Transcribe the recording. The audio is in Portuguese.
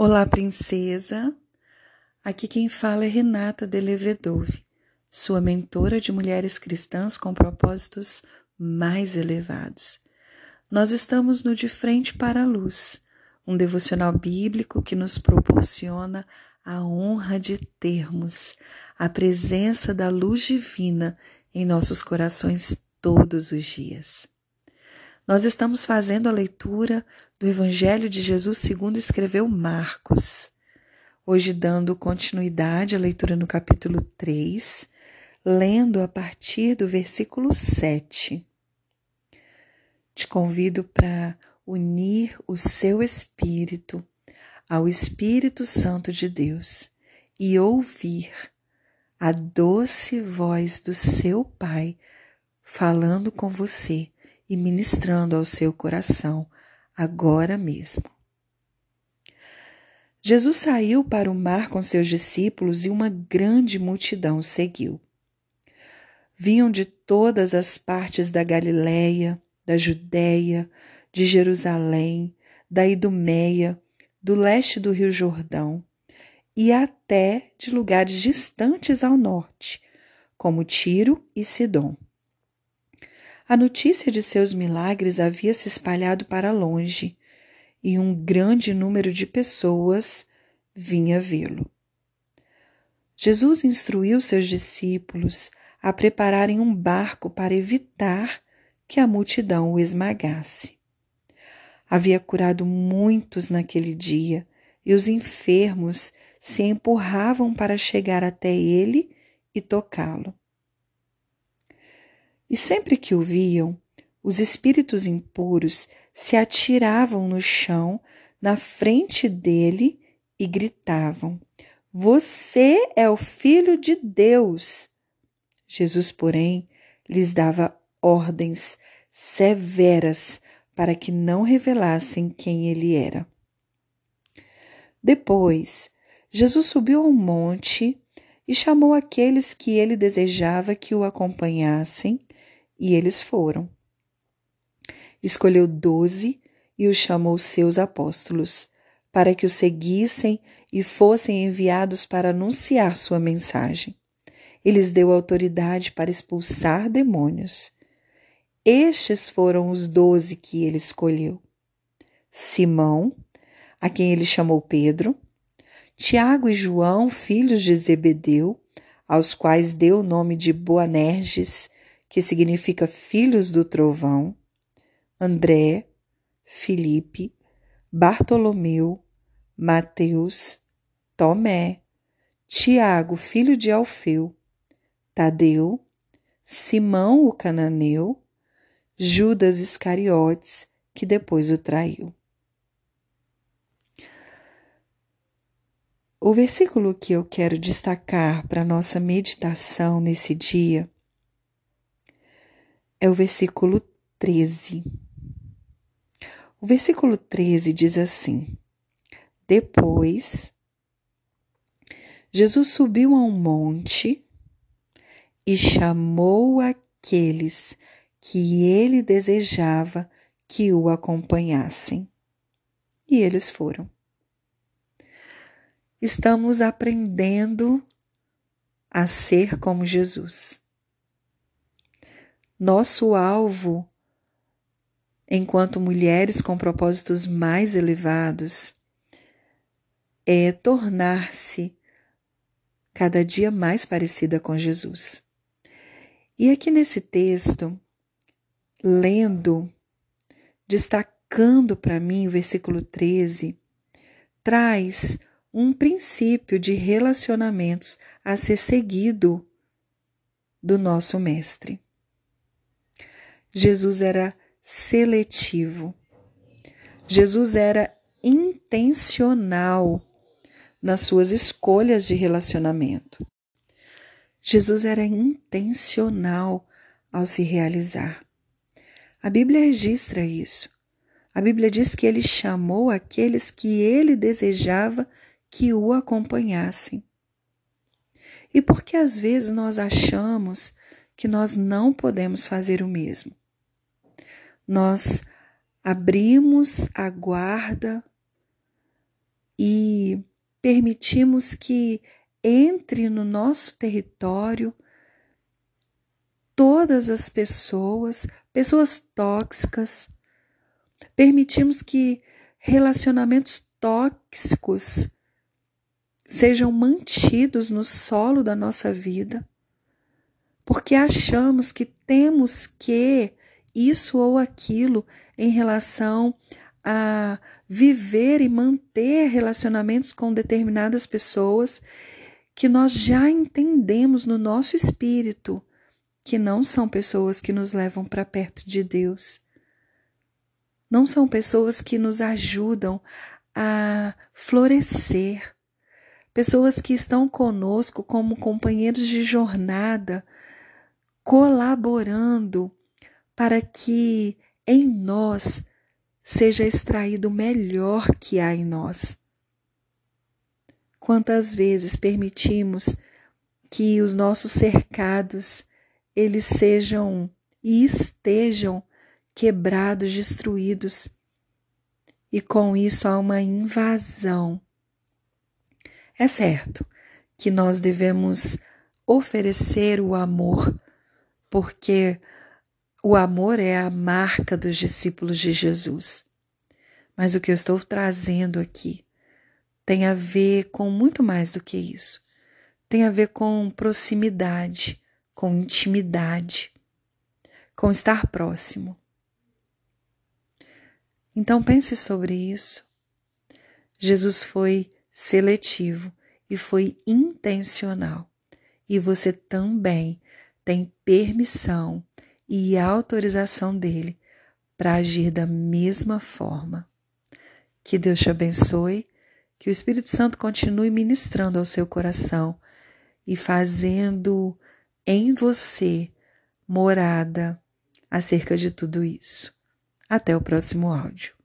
Olá, princesa. Aqui quem fala é Renata Delevedove, sua mentora de mulheres cristãs com propósitos mais elevados. Nós estamos no De Frente para a Luz, um devocional bíblico que nos proporciona a honra de termos a presença da luz divina em nossos corações todos os dias. Nós estamos fazendo a leitura do Evangelho de Jesus segundo escreveu Marcos. Hoje dando continuidade à leitura no capítulo 3, lendo a partir do versículo 7. Te convido para unir o seu espírito ao Espírito Santo de Deus e ouvir a doce voz do seu Pai falando com você e ministrando ao seu coração agora mesmo. Jesus saiu para o mar com seus discípulos e uma grande multidão seguiu. Vinham de todas as partes da Galiléia, da Judéia, de Jerusalém, da Idumeia, do leste do Rio Jordão e até de lugares distantes ao norte, como Tiro e Sidom. A notícia de seus milagres havia se espalhado para longe e um grande número de pessoas vinha vê-lo. Jesus instruiu seus discípulos a prepararem um barco para evitar que a multidão o esmagasse. Havia curado muitos naquele dia e os enfermos se empurravam para chegar até ele e tocá-lo. E sempre que o viam, os espíritos impuros se atiravam no chão na frente dele e gritavam: Você é o Filho de Deus! Jesus, porém, lhes dava ordens severas para que não revelassem quem ele era. Depois, Jesus subiu ao monte e chamou aqueles que ele desejava que o acompanhassem e eles foram. Escolheu doze e os chamou seus apóstolos, para que o seguissem e fossem enviados para anunciar sua mensagem. Eles deu autoridade para expulsar demônios. Estes foram os doze que ele escolheu: Simão, a quem ele chamou Pedro, Tiago e João, filhos de Zebedeu, aos quais deu o nome de Boanerges, que significa filhos do trovão, André, Filipe, Bartolomeu, Mateus, Tomé, Tiago, filho de Alfeu, Tadeu, Simão o cananeu, Judas Iscariotes, que depois o traiu. O versículo que eu quero destacar para nossa meditação nesse dia é o versículo 13. O versículo 13 diz assim: Depois, Jesus subiu a um monte e chamou aqueles que ele desejava que o acompanhassem. E eles foram. Estamos aprendendo a ser como Jesus. Nosso alvo, enquanto mulheres com propósitos mais elevados, é tornar-se cada dia mais parecida com Jesus. E aqui nesse texto, lendo, destacando para mim o versículo 13, traz um princípio de relacionamentos a ser seguido do nosso Mestre. Jesus era seletivo. Jesus era intencional nas suas escolhas de relacionamento. Jesus era intencional ao se realizar. A Bíblia registra isso. A Bíblia diz que ele chamou aqueles que ele desejava que o acompanhassem. E por que às vezes nós achamos que nós não podemos fazer o mesmo? Nós abrimos a guarda e permitimos que entre no nosso território todas as pessoas, pessoas tóxicas. Permitimos que relacionamentos tóxicos sejam mantidos no solo da nossa vida, porque achamos que temos que isso ou aquilo em relação a viver e manter relacionamentos com determinadas pessoas que nós já entendemos no nosso espírito que não são pessoas que nos levam para perto de Deus. Não são pessoas que nos ajudam a florescer. Pessoas que estão conosco como companheiros de jornada, colaborando para que em nós seja extraído o melhor que há em nós. Quantas vezes permitimos que os nossos cercados eles sejam e estejam quebrados, destruídos, e com isso há uma invasão. É certo que nós devemos oferecer o amor, porque o amor é a marca dos discípulos de Jesus. Mas o que eu estou trazendo aqui tem a ver com muito mais do que isso. Tem a ver com proximidade, com intimidade, com estar próximo. Então pense sobre isso. Jesus foi seletivo e foi intencional. E você também tem permissão e autorização dele para agir da mesma forma. Que Deus te abençoe, que o Espírito Santo continue ministrando ao seu coração e fazendo em você morada acerca de tudo isso. Até o próximo áudio.